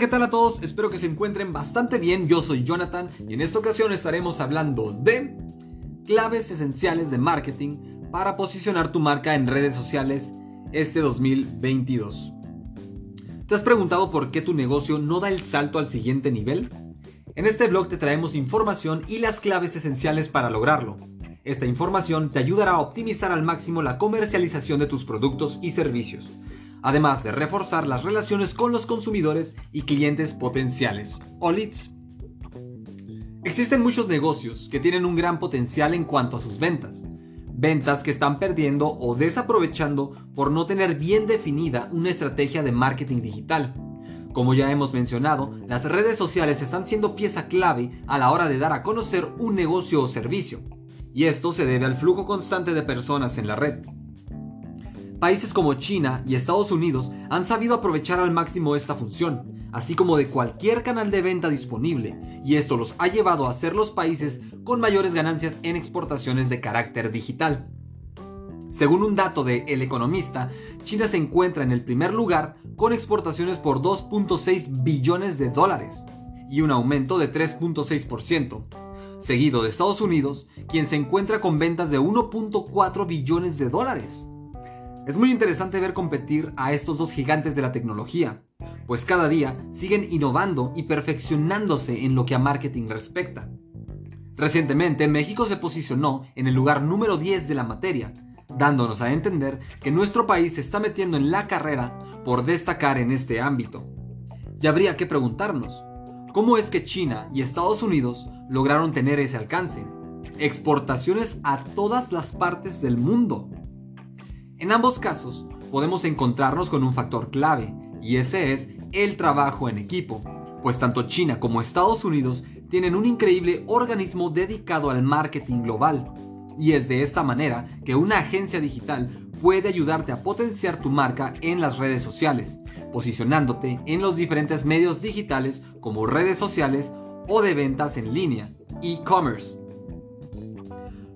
¿qué tal a todos? Espero que se encuentren bastante bien. Yo soy Jonathan y en esta ocasión estaremos hablando de claves esenciales de marketing para posicionar tu marca en redes sociales este 2022. ¿Te has preguntado por qué tu negocio no da el salto al siguiente nivel? En este blog te traemos información y las claves esenciales para lograrlo. Esta información te ayudará a optimizar al máximo la comercialización de tus productos y servicios además de reforzar las relaciones con los consumidores y clientes potenciales, o leads. Existen muchos negocios que tienen un gran potencial en cuanto a sus ventas, ventas que están perdiendo o desaprovechando por no tener bien definida una estrategia de marketing digital. Como ya hemos mencionado, las redes sociales están siendo pieza clave a la hora de dar a conocer un negocio o servicio, y esto se debe al flujo constante de personas en la red. Países como China y Estados Unidos han sabido aprovechar al máximo esta función, así como de cualquier canal de venta disponible, y esto los ha llevado a ser los países con mayores ganancias en exportaciones de carácter digital. Según un dato de El Economista, China se encuentra en el primer lugar con exportaciones por 2.6 billones de dólares y un aumento de 3.6%, seguido de Estados Unidos, quien se encuentra con ventas de 1.4 billones de dólares. Es muy interesante ver competir a estos dos gigantes de la tecnología, pues cada día siguen innovando y perfeccionándose en lo que a marketing respecta. Recientemente México se posicionó en el lugar número 10 de la materia, dándonos a entender que nuestro país se está metiendo en la carrera por destacar en este ámbito. Y habría que preguntarnos, ¿cómo es que China y Estados Unidos lograron tener ese alcance? Exportaciones a todas las partes del mundo. En ambos casos, podemos encontrarnos con un factor clave, y ese es el trabajo en equipo, pues tanto China como Estados Unidos tienen un increíble organismo dedicado al marketing global, y es de esta manera que una agencia digital puede ayudarte a potenciar tu marca en las redes sociales, posicionándote en los diferentes medios digitales como redes sociales o de ventas en línea, e-commerce.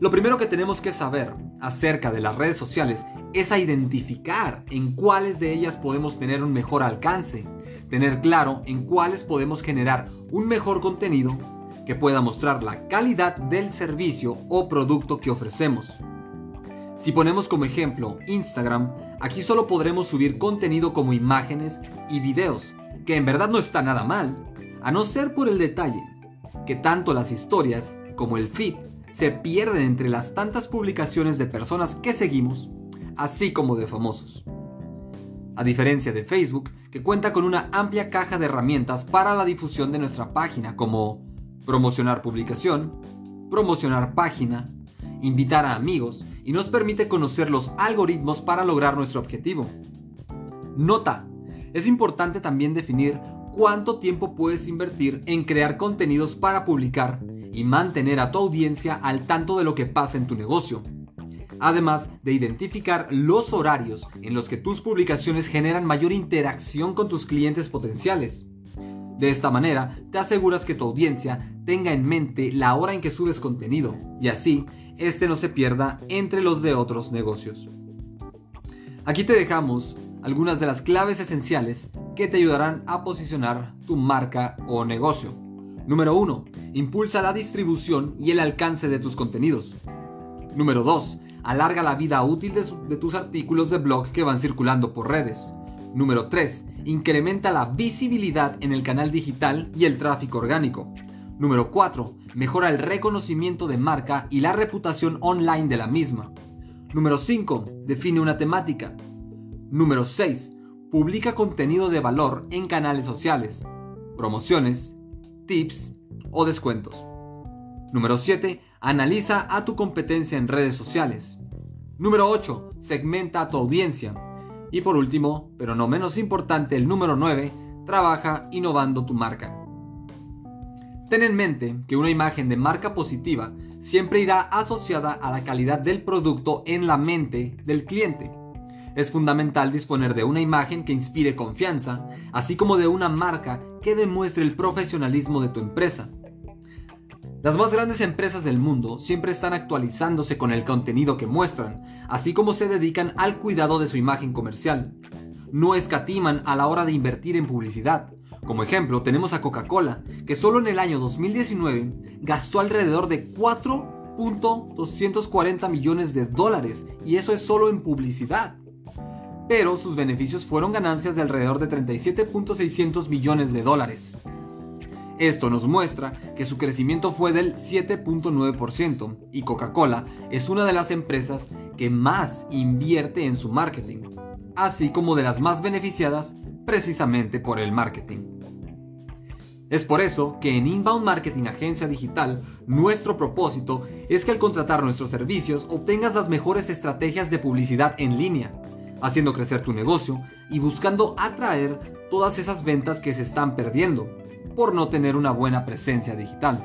Lo primero que tenemos que saber acerca de las redes sociales es a identificar en cuáles de ellas podemos tener un mejor alcance, tener claro en cuáles podemos generar un mejor contenido que pueda mostrar la calidad del servicio o producto que ofrecemos. Si ponemos como ejemplo Instagram, aquí solo podremos subir contenido como imágenes y videos, que en verdad no está nada mal, a no ser por el detalle, que tanto las historias como el feed se pierden entre las tantas publicaciones de personas que seguimos, así como de famosos. A diferencia de Facebook, que cuenta con una amplia caja de herramientas para la difusión de nuestra página, como promocionar publicación, promocionar página, invitar a amigos y nos permite conocer los algoritmos para lograr nuestro objetivo. Nota, es importante también definir cuánto tiempo puedes invertir en crear contenidos para publicar y mantener a tu audiencia al tanto de lo que pasa en tu negocio. Además de identificar los horarios en los que tus publicaciones generan mayor interacción con tus clientes potenciales. De esta manera, te aseguras que tu audiencia tenga en mente la hora en que subes contenido y así, este no se pierda entre los de otros negocios. Aquí te dejamos algunas de las claves esenciales que te ayudarán a posicionar tu marca o negocio. Número 1. Impulsa la distribución y el alcance de tus contenidos. Número 2. Alarga la vida útil de, tus artículos de blog que van circulando por redes. Número 3. Incrementa la visibilidad en el canal digital y el tráfico orgánico. Número 4. Mejora el reconocimiento de marca y la reputación online de la misma. Número 5. Define una temática. Número 6. Publica contenido de valor en canales sociales, promociones, tips o descuentos. Número 7. Analiza a tu competencia en redes sociales. Número 8. Segmenta a tu audiencia. Y por último, pero no menos importante, el número 9. Trabaja innovando tu marca. Ten en mente que una imagen de marca positiva siempre irá asociada a la calidad del producto en la mente del cliente. Es fundamental disponer de una imagen que inspire confianza, así como de una marca que demuestre el profesionalismo de tu empresa. Las más grandes empresas del mundo siempre están actualizándose con el contenido que muestran, así como se dedican al cuidado de su imagen comercial. No escatiman a la hora de invertir en publicidad, Como ejemplo, tenemos a Coca-Cola, que solo en el año 2019 gastó alrededor de 4.240 millones de dólares, y eso es solo en publicidad. Pero sus beneficios fueron ganancias de alrededor de 37.600 millones de dólares. Esto nos muestra que su crecimiento fue del 7.9% y Coca-Cola es una de las empresas que más invierte en su marketing, así como de las más beneficiadas precisamente por el marketing. Es por eso que en Inbound Marketing Agencia Digital nuestro propósito es que al contratar nuestros servicios obtengas las mejores estrategias de publicidad en línea, haciendo crecer tu negocio y buscando atraer todas esas ventas que se están perdiendo por no tener una buena presencia digital,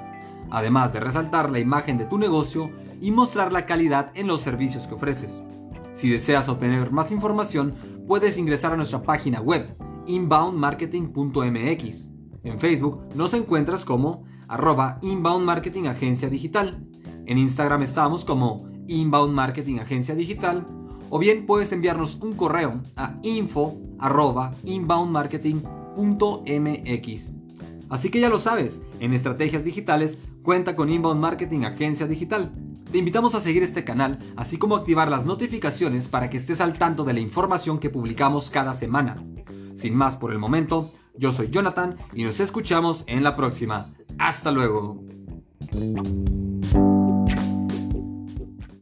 además de resaltar la imagen de tu negocio y mostrar la calidad en los servicios que ofreces. Si deseas obtener más información, puedes ingresar a nuestra página web inboundmarketing.mx. En Facebook nos encuentras como arroba Inbound Marketing Agencia Digital. En Instagram estamos como Inbound Marketing Agencia Digital. O bien puedes enviarnos un correo a info inboundmarketing.mx. Así que ya lo sabes, en estrategias digitales cuenta con Inbound Marketing Agencia Digital. Te invitamos a seguir este canal, así como activar las notificaciones para que estés al tanto de la información que publicamos cada semana. Sin más por el momento, yo soy Jonathan y nos escuchamos en la próxima. Hasta luego.